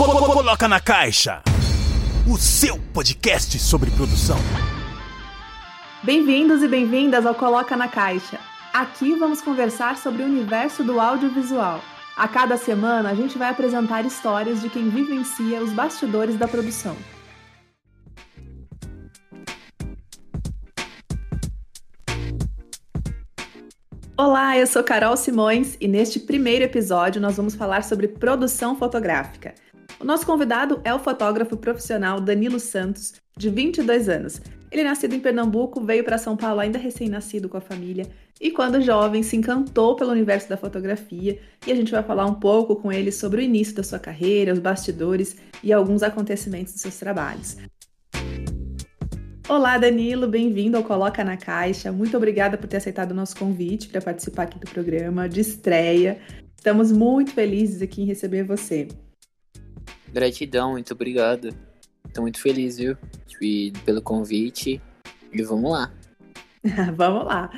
Coloca na Caixa, o seu podcast sobre produção. Bem-vindos e bem-vindas ao Coloca na Caixa. Aqui vamos conversar sobre o universo do audiovisual. A cada semana a gente vai apresentar histórias de quem vivencia os bastidores da produção. Olá, eu sou Carol Simões e neste primeiro episódio nós vamos falar sobre produção fotográfica. O nosso convidado é o fotógrafo profissional Danilo Santos, de 22 anos. Ele é nascido em Pernambuco, veio para São Paulo ainda recém-nascido com a família e quando jovem se encantou pelo universo da fotografia e a gente vai falar um pouco com ele sobre o início da sua carreira, os bastidores e alguns acontecimentos dos seus trabalhos. Olá, Danilo, bem-vindo ao Coloca na Caixa. Muito obrigada por ter aceitado o nosso convite para participar aqui do programa de estreia. Estamos muito felizes aqui em receber você. Gratidão, muito obrigado. Estou muito feliz, viu? E pelo convite. E vamos lá. vamos lá.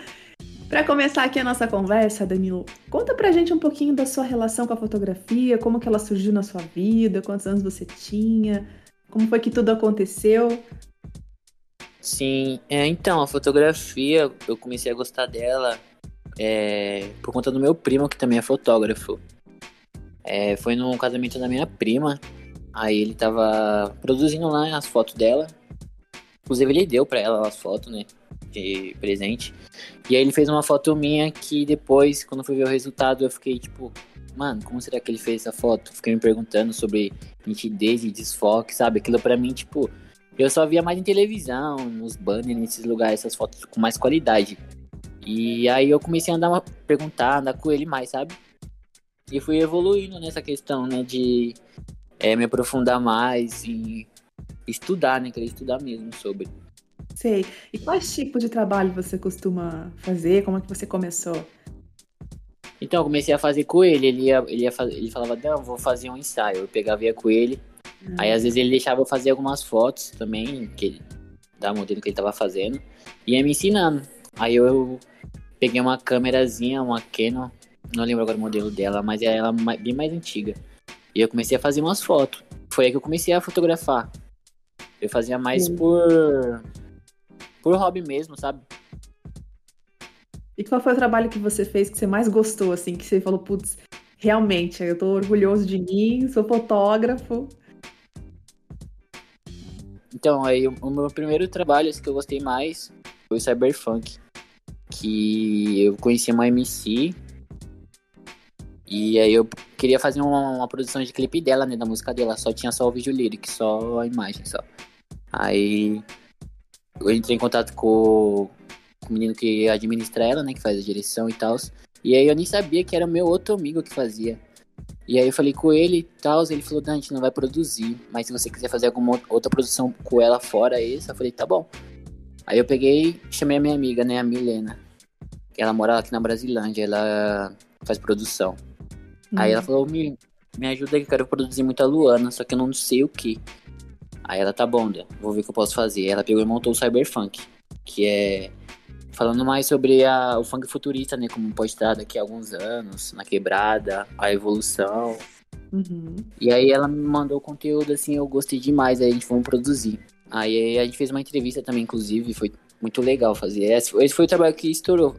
Para começar aqui a nossa conversa, Danilo, conta pra gente um pouquinho da sua relação com a fotografia, como que ela surgiu na sua vida, quantos anos você tinha, como foi que tudo aconteceu. Sim, é, então, a fotografia, eu comecei a gostar dela é, por conta do meu primo, que também é fotógrafo. É, foi no casamento da minha prima, aí ele tava produzindo lá as fotos dela. Inclusive ele deu pra ela as fotos, né, de presente. E aí ele fez uma foto minha que depois, quando fui ver o resultado, eu fiquei tipo, mano, como será que ele fez essa foto? Fiquei me perguntando sobre nitidez e desfoque, sabe? Aquilo pra mim, tipo, eu só via mais em televisão, nos banners, nesses lugares, essas fotos com mais qualidade. E aí eu comecei a andar, perguntar, andar com ele mais, sabe? E fui evoluindo nessa questão, né, de é, me aprofundar mais e estudar, né, querer estudar mesmo sobre. Sei. E quais tipos de trabalho você costuma fazer? Como é que você começou? Então, eu comecei a fazer com ele. Ele, ia, ele, ia ele falava, não, vou fazer um ensaio. Eu pegava ia com ele. Aí às vezes ele deixava eu fazer algumas fotos também, que da modelo que ele tava fazendo, e ia me ensinando. Aí eu peguei uma câmerazinha, uma Canon, não lembro agora o modelo dela, mas é ela bem mais antiga. E eu comecei a fazer umas fotos. Foi aí que eu comecei a fotografar. Eu fazia mais Sim. por por hobby mesmo, sabe? E qual foi o trabalho que você fez que você mais gostou, assim, que você falou, putz, realmente, eu tô orgulhoso de mim, sou fotógrafo. Então, aí o meu primeiro trabalho que eu gostei mais foi o Cyberfunk. Que eu conheci uma MC. E aí eu queria fazer uma, uma, produção de clipe dela, né? Da música dela. Só tinha só o vídeo lírico, só a imagem só. Aí eu entrei em contato com, com o menino que administra ela, né? Que faz a direção e tal. E aí eu nem sabia que era meu outro amigo que fazia. E aí eu falei com ele e tal, ele falou, Dan, a gente não vai produzir, mas se você quiser fazer alguma outra produção com ela fora esse, eu falei, tá bom. Aí eu peguei chamei a minha amiga, né, a Milena, ela mora aqui na Brasilândia, ela faz produção. Uhum. Aí ela hum. falou, me, me ajuda que eu quero produzir muita Luana, só que eu não sei o que. Aí ela, tá bom, vou ver o que eu posso fazer. Aí ela pegou e montou o Cyberfunk, que é falando mais sobre a, o funk futurista, né? Como pode estar daqui a alguns anos, na quebrada, a evolução. Uhum. E aí ela me mandou conteúdo, assim, eu gostei demais, aí a gente foi produzir. Aí a gente fez uma entrevista também, inclusive, foi muito legal fazer. Esse, esse foi o trabalho que estourou.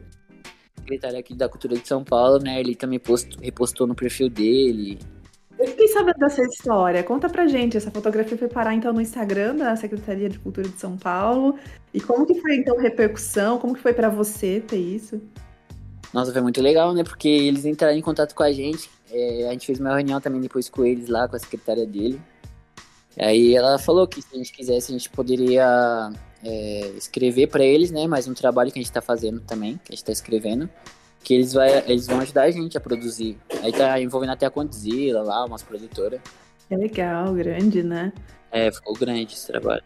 Secretário aqui da Cultura de São Paulo, né? Ele também post, repostou no perfil dele. Eu fiquei sabendo dessa história. Conta pra gente. Essa fotografia foi parar então no Instagram da Secretaria de Cultura de São Paulo. E como que foi então a repercussão? Como que foi para você ter isso? Nossa, foi muito legal, né? Porque eles entraram em contato com a gente. É, a gente fez uma reunião também depois com eles lá, com a secretária dele. Aí ela falou que se a gente quisesse, a gente poderia é, escrever para eles, né? Mais um trabalho que a gente tá fazendo também, que a gente tá escrevendo que eles, vai, eles vão ajudar a gente a produzir. Aí tá envolvendo até a Condzilla lá, umas produtoras. É legal, grande, né? É, ficou grande esse trabalho.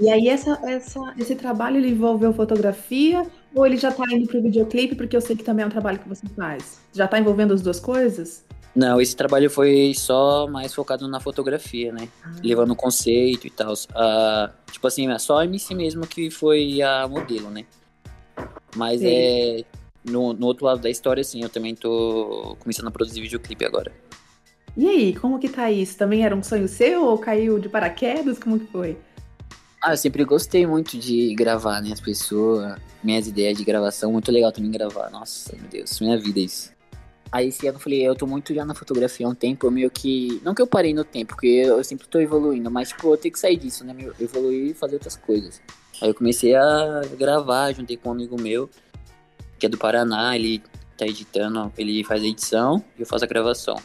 E aí essa, essa, esse trabalho ele envolveu fotografia ou ele já tá indo pro videoclipe, porque eu sei que também é um trabalho que você faz? Já tá envolvendo as duas coisas? Não, esse trabalho foi só mais focado na fotografia, né? Ah. Levando o conceito e tal. Uh, tipo assim, é só a MC mesmo que foi a modelo, né? Mas Sim. é no, no outro lado da história, sim, eu também tô começando a produzir videoclipe agora. E aí, como que tá isso? Também era um sonho seu ou caiu de paraquedas? Como que foi? Ah, eu sempre gostei muito de gravar, né? As pessoas, minhas ideias de gravação, muito legal também gravar. Nossa, meu Deus, minha vida é isso. Aí esse ano eu falei, eu tô muito já na fotografia há um tempo, eu meio que. Não que eu parei no tempo, porque eu sempre tô evoluindo, mas tipo, eu tenho que sair disso, né? Evoluir e fazer outras coisas. Aí eu comecei a gravar, juntei com um amigo meu, que é do Paraná, ele tá editando, ele faz a edição e eu faço a gravação.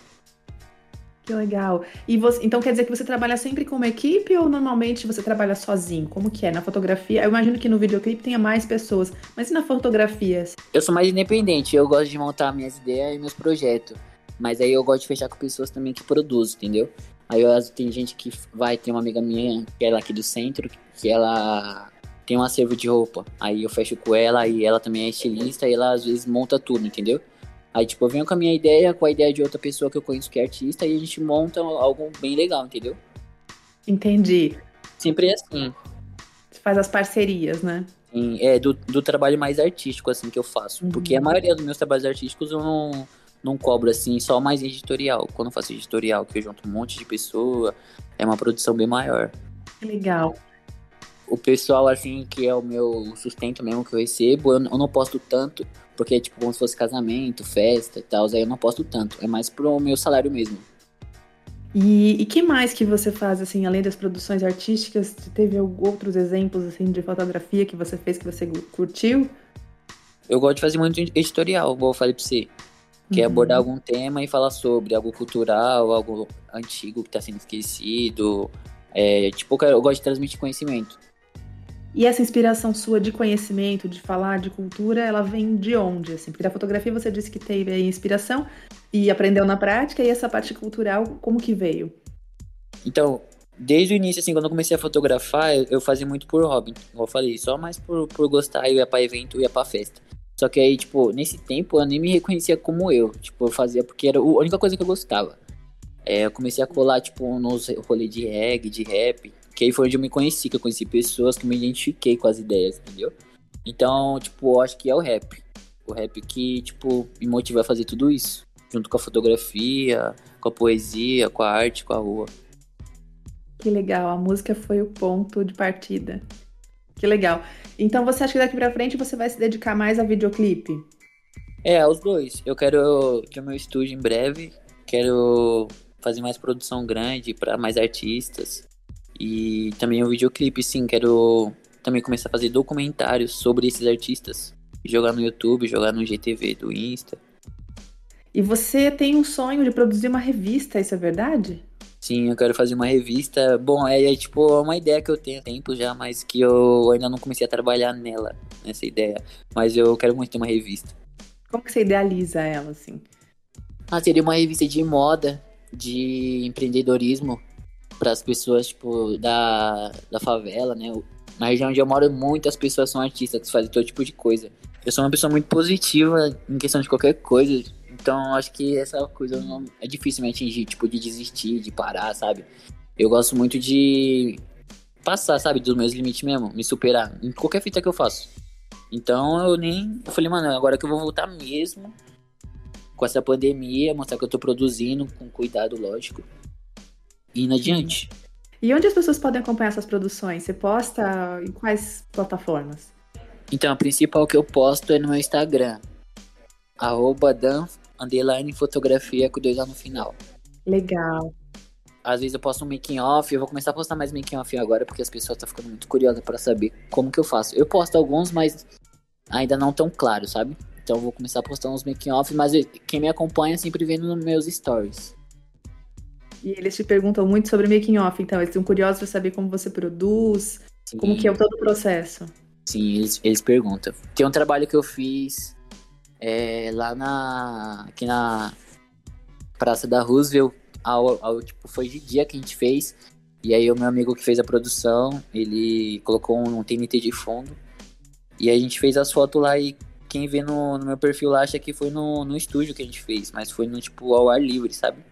Que legal. E você, então quer dizer que você trabalha sempre com uma equipe ou normalmente você trabalha sozinho? Como que é na fotografia? Eu imagino que no videoclipe tenha mais pessoas, mas e na fotografia? Eu sou mais independente, eu gosto de montar minhas ideias e meus projetos. Mas aí eu gosto de fechar com pessoas também que produzem, entendeu? Aí eu, tem gente que vai, tem uma amiga minha, que é lá aqui do centro, que ela tem um acervo de roupa. Aí eu fecho com ela e ela também é estilista e ela às vezes monta tudo, entendeu? Aí, tipo, eu venho com a minha ideia, com a ideia de outra pessoa que eu conheço que é artista, e a gente monta algo bem legal, entendeu? Entendi. Sempre é assim. Você faz as parcerias, né? Sim, é do, do trabalho mais artístico, assim, que eu faço. Uhum. Porque a maioria dos meus trabalhos artísticos eu não, não cobro, assim, só mais editorial. Quando eu faço editorial, que eu junto um monte de pessoa, é uma produção bem maior. Legal o pessoal, assim, que é o meu sustento mesmo que eu recebo, eu, eu não posto tanto, porque é tipo como se fosse casamento, festa e tal, aí eu não posto tanto. É mais pro meu salário mesmo. E, e que mais que você faz, assim, além das produções artísticas? Teve outros exemplos, assim, de fotografia que você fez que você curtiu? Eu gosto de fazer muito editorial, como eu falei pra você. Que é uhum. é abordar algum tema e falar sobre algo cultural, algo antigo que tá sendo esquecido. É, tipo, eu gosto de transmitir conhecimento. E essa inspiração sua de conhecimento, de falar de cultura, ela vem de onde? Assim? Porque da fotografia você disse que teve a inspiração e aprendeu na prática, e essa parte cultural, como que veio? Então, desde o início, assim, quando eu comecei a fotografar, eu fazia muito por hobby, como eu falei, só mais por, por gostar, eu ia pra evento, ia pra festa. Só que aí, tipo, nesse tempo eu nem me reconhecia como eu. Tipo, eu fazia porque era a única coisa que eu gostava. É, eu comecei a colar, tipo, nos rolês de reggae, de rap. Que aí foi onde eu me conheci, que eu conheci pessoas que me identifiquei com as ideias, entendeu? Então, tipo, eu acho que é o rap. O rap que, tipo, me motiva a fazer tudo isso. Junto com a fotografia, com a poesia, com a arte, com a rua. Que legal, a música foi o ponto de partida. Que legal. Então você acha que daqui pra frente você vai se dedicar mais a videoclipe? É, aos dois. Eu quero ter meu estúdio em breve. Quero fazer mais produção grande para mais artistas. E também o videoclipe, sim, quero também começar a fazer documentários sobre esses artistas. Jogar no YouTube, jogar no GTV do Insta. E você tem um sonho de produzir uma revista, isso é verdade? Sim, eu quero fazer uma revista. Bom, é, é tipo uma ideia que eu tenho há tempo já, mas que eu ainda não comecei a trabalhar nela, nessa ideia. Mas eu quero muito ter uma revista. Como que você idealiza ela, assim? Ah, seria uma revista de moda, de empreendedorismo, para as pessoas, tipo, da, da favela, né? Na região onde eu moro, muitas pessoas são artistas fazem todo tipo de coisa. Eu sou uma pessoa muito positiva em questão de qualquer coisa, então acho que essa coisa não, é difícil me atingir, tipo, de desistir, de parar, sabe? Eu gosto muito de passar, sabe, dos meus limites mesmo, me superar em qualquer fita que eu faço. Então eu nem. Eu falei, mano, agora que eu vou voltar mesmo com essa pandemia, mostrar que eu tô produzindo com cuidado, lógico indo adiante. E onde as pessoas podem acompanhar essas produções? Você posta em quais plataformas? Então, a principal que eu posto é no meu Instagram. Arroba Dan, underline fotografia com dois A no final. Legal. Às vezes eu posto um making off, eu vou começar a postar mais making off agora, porque as pessoas estão ficando muito curiosas para saber como que eu faço. Eu posto alguns, mas ainda não tão claro, sabe? Então eu vou começar a postar uns making off, mas quem me acompanha sempre vê nos meus stories. E eles te perguntam muito sobre making off, então eles estão curiosos para saber como você produz, Sim. como que é todo o processo. Sim, eles, eles perguntam. Tem um trabalho que eu fiz é, lá na aqui na Praça da Roosevelt, ao, ao, tipo, foi de dia que a gente fez. E aí o meu amigo que fez a produção, ele colocou um, um TNT de fundo. E aí a gente fez as fotos lá e quem vê no, no meu perfil lá acha que foi no, no estúdio que a gente fez, mas foi no tipo ao ar livre, sabe?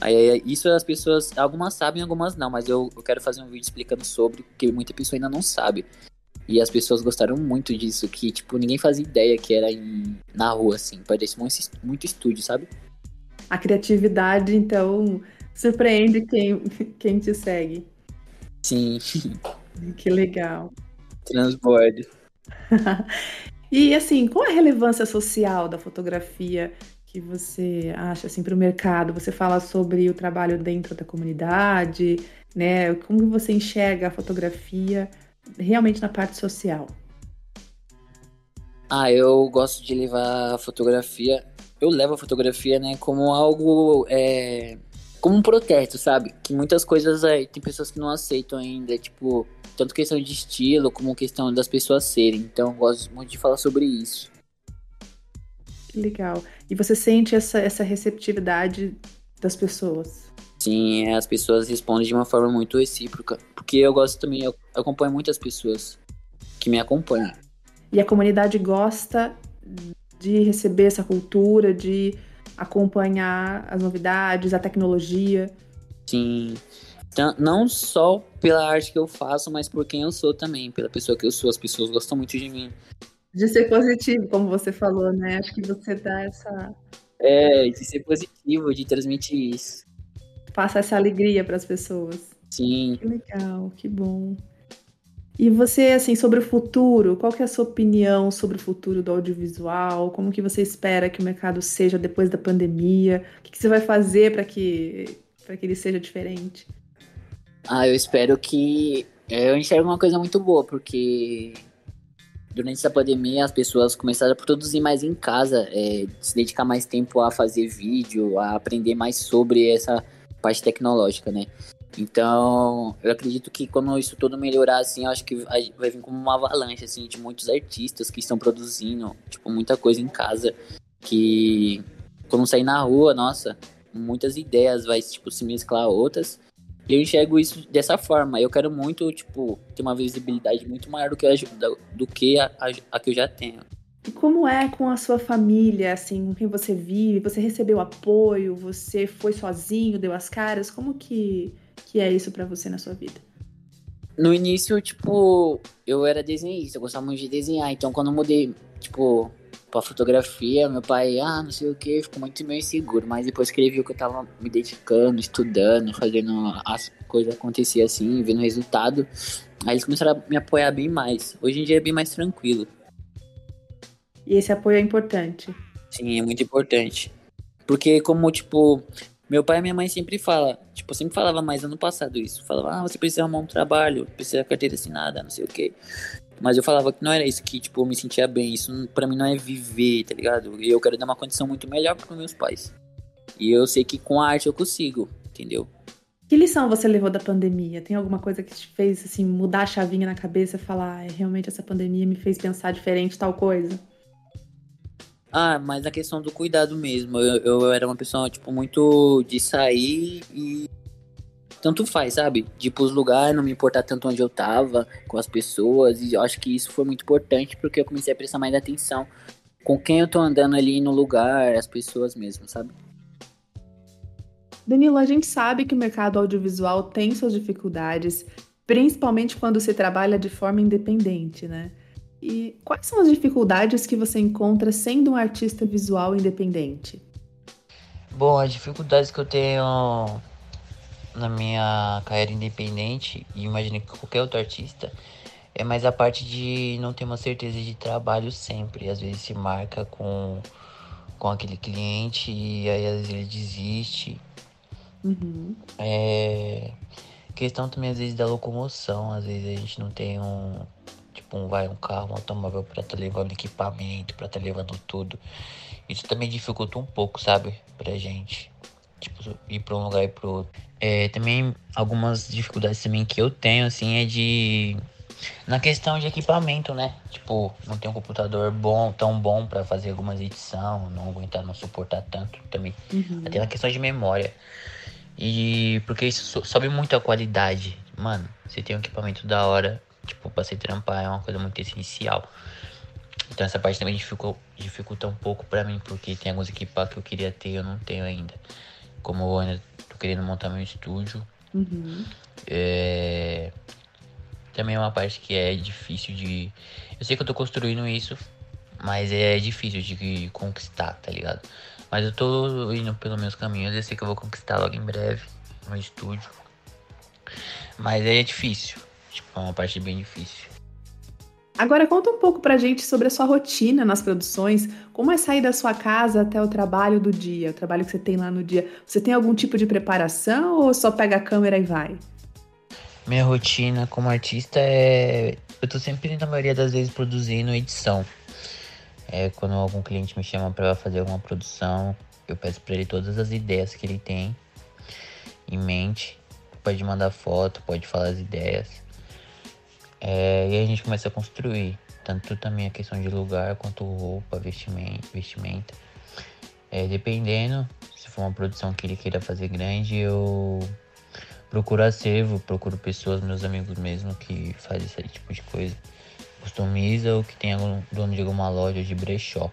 Aí, isso as pessoas, algumas sabem, algumas não, mas eu, eu quero fazer um vídeo explicando sobre, porque muita pessoa ainda não sabe. E as pessoas gostaram muito disso, que, tipo, ninguém fazia ideia que era em, na rua, assim. Parece muito, muito estúdio, sabe? A criatividade, então, surpreende quem, quem te segue. Sim. Que legal. Transbordo. e assim, qual a relevância social da fotografia que você acha assim para o mercado? Você fala sobre o trabalho dentro da comunidade, né? Como você enxerga a fotografia realmente na parte social? Ah, eu gosto de levar a fotografia. Eu levo a fotografia, né, como algo é, como um protesto, sabe? Que muitas coisas aí tem pessoas que não aceitam ainda, tipo, tanto questão de estilo como questão das pessoas serem. Então, eu gosto muito de falar sobre isso. Que legal. E você sente essa, essa receptividade das pessoas? Sim, as pessoas respondem de uma forma muito recíproca. Porque eu gosto também, eu acompanho muitas pessoas que me acompanham. E a comunidade gosta de receber essa cultura, de acompanhar as novidades, a tecnologia. Sim. Então, não só pela arte que eu faço, mas por quem eu sou também, pela pessoa que eu sou. As pessoas gostam muito de mim. De ser positivo, como você falou, né? Acho que você dá essa. É, de ser positivo, de transmitir isso. Passa essa alegria para as pessoas. Sim. Que legal, que bom. E você, assim, sobre o futuro, qual que é a sua opinião sobre o futuro do audiovisual? Como que você espera que o mercado seja depois da pandemia? O que, que você vai fazer para que, que ele seja diferente? Ah, eu espero que... Eu enxergo uma coisa muito boa, porque durante essa pandemia as pessoas começaram a produzir mais em casa, é, se dedicar mais tempo a fazer vídeo, a aprender mais sobre essa parte tecnológica, né? Então, eu acredito que quando isso tudo melhorar, assim, eu acho que vai vir como uma avalanche, assim, de muitos artistas que estão produzindo, tipo, muita coisa em casa, que quando sair na rua, nossa, muitas ideias vai, tipo, se mesclar a outras. Eu enxergo isso dessa forma. Eu quero muito, tipo, ter uma visibilidade muito maior do que a, do que a, a, a que eu já tenho. E como é com a sua família, assim, com quem você vive? Você recebeu apoio? Você foi sozinho, deu as caras? Como que que é isso para você na sua vida? No início, tipo, eu era desenhista, eu gostava muito de desenhar. Então, quando eu mudei, tipo, pra fotografia, meu pai, ah, não sei o que, ficou muito meio inseguro. Mas depois que ele viu que eu tava me dedicando, estudando, fazendo as coisas acontecer assim, vendo o resultado, aí eles começaram a me apoiar bem mais. Hoje em dia é bem mais tranquilo. E esse apoio é importante? Sim, é muito importante. Porque como, tipo, meu pai e minha mãe sempre fala, tipo, sempre falava mais ano passado isso. Falava, ah, você precisa arrumar um trabalho, precisa de carteira assinada, não sei o quê. Mas eu falava que não era isso que, tipo, eu me sentia bem. Isso para mim não é viver, tá ligado? E eu quero dar uma condição muito melhor para meus pais. E eu sei que com a arte eu consigo, entendeu? Que lição você levou da pandemia? Tem alguma coisa que te fez, assim, mudar a chavinha na cabeça e falar, ah, realmente essa pandemia me fez pensar diferente tal coisa? Ah, mas a questão do cuidado mesmo. Eu, eu era uma pessoa, tipo, muito de sair e. Tanto faz, sabe? De ir pros lugares, não me importar tanto onde eu tava, com as pessoas. E eu acho que isso foi muito importante porque eu comecei a prestar mais atenção com quem eu tô andando ali no lugar, as pessoas mesmo, sabe? Danilo, a gente sabe que o mercado audiovisual tem suas dificuldades, principalmente quando se trabalha de forma independente, né? E quais são as dificuldades que você encontra sendo um artista visual independente? Bom, as dificuldades que eu tenho na minha carreira independente, e imagino que qualquer outro artista, é mais a parte de não ter uma certeza de trabalho sempre. Às vezes se marca com, com aquele cliente e aí às vezes ele desiste. Uhum. É questão também às vezes da locomoção, às vezes a gente não tem um tipo um vai um carro, um automóvel para estar tá levando equipamento, para estar tá levando tudo. Isso também dificulta um pouco, sabe, pra gente. Tipo, ir para um lugar e pro outro. É, também algumas dificuldades também que eu tenho assim é de na questão de equipamento, né? Tipo, não tem um computador bom, tão bom para fazer algumas edição, não aguentar, não suportar tanto também. Uhum. Até na questão de memória. E porque isso sobe muito a qualidade. Mano, você tem um equipamento da hora, tipo, pra se trampar é uma coisa muito essencial. Então essa parte também dificulta, dificulta um pouco pra mim, porque tem alguns equipamentos que eu queria ter e eu não tenho ainda. Como eu ainda querendo montar meu estúdio. Uhum. É... Também é uma parte que é difícil de. Eu sei que eu tô construindo isso, mas é difícil de conquistar, tá ligado? Mas eu tô indo pelos meus caminhos, eu sei que eu vou conquistar logo em breve no estúdio. Mas aí é difícil. Tipo, é uma parte bem difícil. Agora conta um pouco pra gente sobre a sua rotina nas produções. Como é sair da sua casa até o trabalho do dia, o trabalho que você tem lá no dia? Você tem algum tipo de preparação ou só pega a câmera e vai? Minha rotina como artista é. Eu tô sempre, na maioria das vezes, produzindo edição. É, quando algum cliente me chama para fazer alguma produção, eu peço para ele todas as ideias que ele tem em mente. Pode mandar foto, pode falar as ideias. É, e a gente começa a construir. Tanto também a questão de lugar quanto roupa, vestimenta. vestimenta. É, dependendo, se for uma produção que ele queira fazer grande, eu procuro acervo, procuro pessoas, meus amigos mesmo, que fazem esse tipo de coisa customiza ou que tem algum dono de alguma loja de brechó.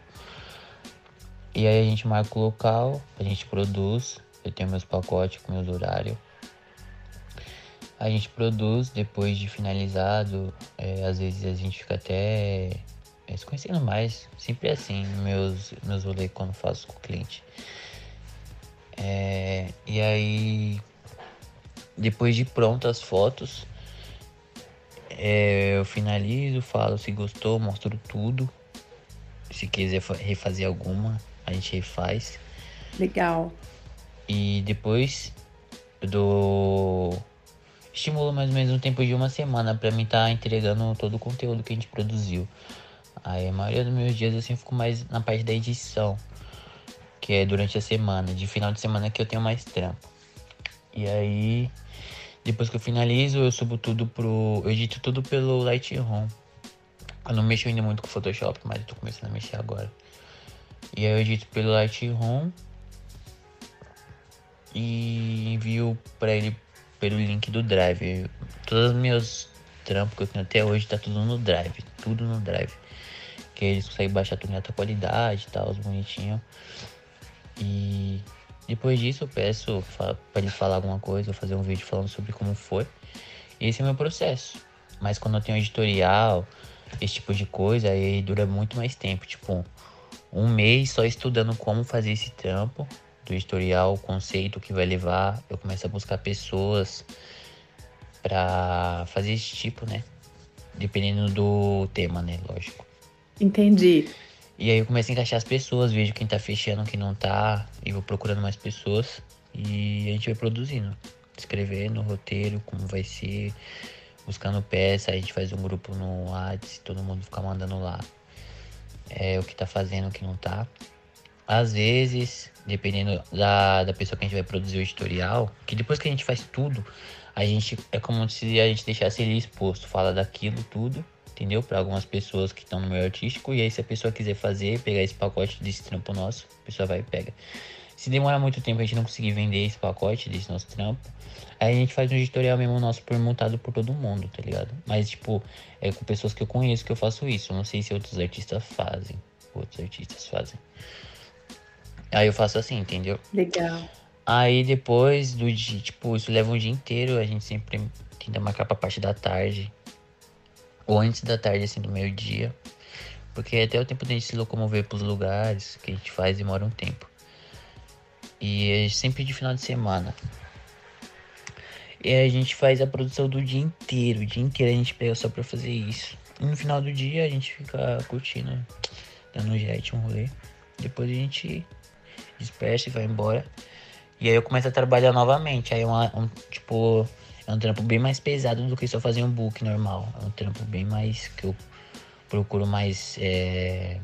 E aí a gente marca o local, a gente produz, eu tenho meus pacotes com meus horários. A gente produz depois de finalizado, é, às vezes a gente fica até é, se conhecendo mais, sempre é assim, meus, meus rolês quando faço com o cliente. É, e aí, depois de prontas as fotos, é, eu finalizo, falo se gostou, mostro tudo. Se quiser refazer alguma, a gente refaz. Legal. E depois eu dou. Estimulo mais ou menos um tempo de uma semana para mim estar tá entregando todo o conteúdo que a gente produziu. Aí a maioria dos meus dias assim, eu fico mais na parte da edição, que é durante a semana, de final de semana que eu tenho mais trampo. E aí depois que eu finalizo, eu subo tudo pro. Eu edito tudo pelo Lightroom. Eu não mexo ainda muito com Photoshop, mas eu tô começando a mexer agora. E aí eu edito pelo Lightroom e envio pra ele pelo link do Drive. Todos os meus trampos que eu tenho até hoje tá tudo no Drive. Tudo no Drive. Que eles conseguem baixar tudo em alta qualidade e tal, bonitinho. E depois disso eu peço para ele falar alguma coisa, ou fazer um vídeo falando sobre como foi. Esse é o meu processo. Mas quando eu tenho editorial, esse tipo de coisa, aí dura muito mais tempo. Tipo, um mês só estudando como fazer esse trampo do editorial, o conceito que vai levar. Eu começo a buscar pessoas para fazer esse tipo, né? Dependendo do tema, né? Lógico. Entendi. E aí eu começo a encaixar as pessoas, vejo quem tá fechando, quem não tá, e vou procurando mais pessoas. E a gente vai produzindo, escrevendo o roteiro, como vai ser, buscando peça, a gente faz um grupo no WhatsApp, todo mundo fica mandando lá é, o que tá fazendo, o que não tá. Às vezes, dependendo da, da pessoa que a gente vai produzir o editorial, que depois que a gente faz tudo, a gente é como se a gente deixasse ele exposto, fala daquilo tudo entendeu? Para algumas pessoas que estão no meio artístico. E aí, se a pessoa quiser fazer, pegar esse pacote desse trampo nosso, a pessoa vai e pega. Se demorar muito tempo a gente não conseguir vender esse pacote desse nosso trampo, aí a gente faz um editorial mesmo nosso por montado por todo mundo, tá ligado? Mas, tipo, é com pessoas que eu conheço que eu faço isso. Não sei se outros artistas fazem. Outros artistas fazem. Aí eu faço assim, entendeu? Legal. Aí depois do dia, tipo, isso leva um dia inteiro, a gente sempre tenta marcar pra parte da tarde ou antes da tarde, assim, do meio-dia. Porque até o tempo de a gente se locomover pros lugares que a gente faz demora um tempo. E é sempre de final de semana. E a gente faz a produção do dia inteiro. O dia inteiro a gente pega só pra fazer isso. E no final do dia a gente fica curtindo, dando um jet, um rolê. Depois a gente dispersa e vai embora. E aí eu começo a trabalhar novamente. Aí é um, tipo, é um trampo bem mais pesado do que só fazer um book normal. É um trampo bem mais que eu procuro mais é,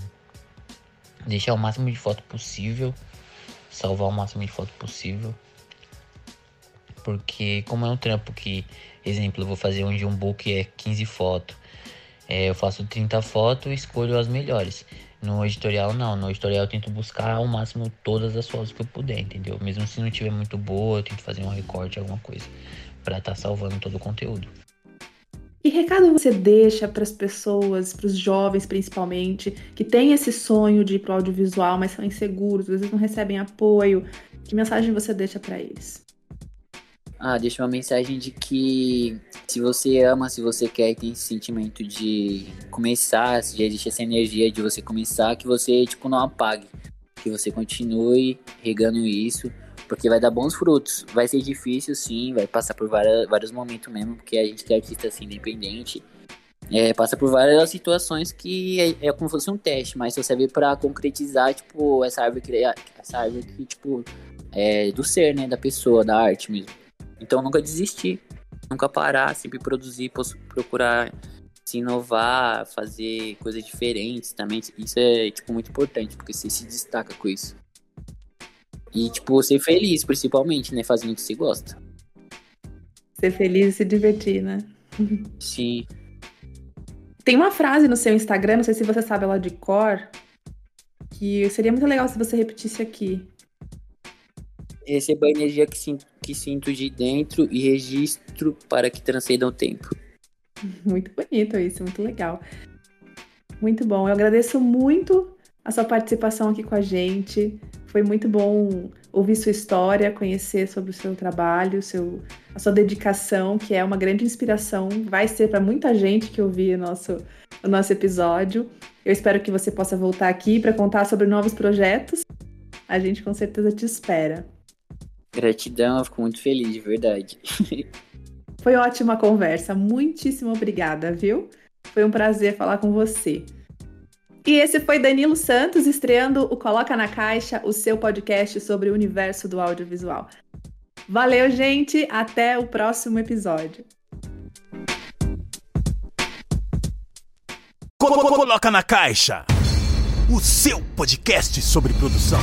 deixar o máximo de foto possível, salvar o máximo de foto possível. Porque como é um trampo que, exemplo, eu vou fazer onde um book é 15 fotos. É, eu faço 30 fotos e escolho as melhores. No editorial não, no editorial eu tento buscar ao máximo todas as fotos que eu puder, entendeu? Mesmo se não tiver muito boa, eu tento fazer um recorte, alguma coisa para estar tá salvando todo o conteúdo. Que recado você deixa para as pessoas, para os jovens principalmente, que têm esse sonho de ir para o audiovisual, mas são inseguros, às vezes não recebem apoio? Que mensagem você deixa para eles? Ah, deixa uma mensagem de que se você ama, se você quer e tem esse sentimento de começar, se já existe essa energia de você começar, que você, tipo, não apague. que você continue regando isso, porque vai dar bons frutos. Vai ser difícil, sim, vai passar por várias, vários momentos mesmo, porque a gente que é artista assim, independente, é, passa por várias situações que é, é, como se fosse um teste, mas se você vir para concretizar, tipo, essa árvore, essa árvore que, tipo, é do ser, né, da pessoa, da arte mesmo. Então nunca desistir, nunca parar, sempre produzir, procurar se inovar, fazer coisas diferentes também. Isso é, tipo, muito importante, porque você se destaca com isso. E, tipo, ser feliz, principalmente, né? Fazendo o que você gosta. Ser feliz e se divertir, né? Sim. Tem uma frase no seu Instagram, não sei se você sabe ela de cor, que seria muito legal se você repetisse aqui. Receba a energia que sinto, que sinto de dentro e registro para que transcenda o tempo. Muito bonito isso, muito legal. Muito bom. Eu agradeço muito a sua participação aqui com a gente. Foi muito bom ouvir sua história, conhecer sobre o seu trabalho, seu, a sua dedicação, que é uma grande inspiração, vai ser para muita gente que ouvir nosso, o nosso episódio. Eu espero que você possa voltar aqui para contar sobre novos projetos. A gente com certeza te espera. Gratidão, eu fico muito feliz, de verdade. Foi ótima conversa. Muitíssimo obrigada, viu? Foi um prazer falar com você. E esse foi Danilo Santos estreando o Coloca na Caixa, o seu podcast sobre o universo do audiovisual. Valeu, gente. Até o próximo episódio. Coloca na Caixa, o seu podcast sobre produção.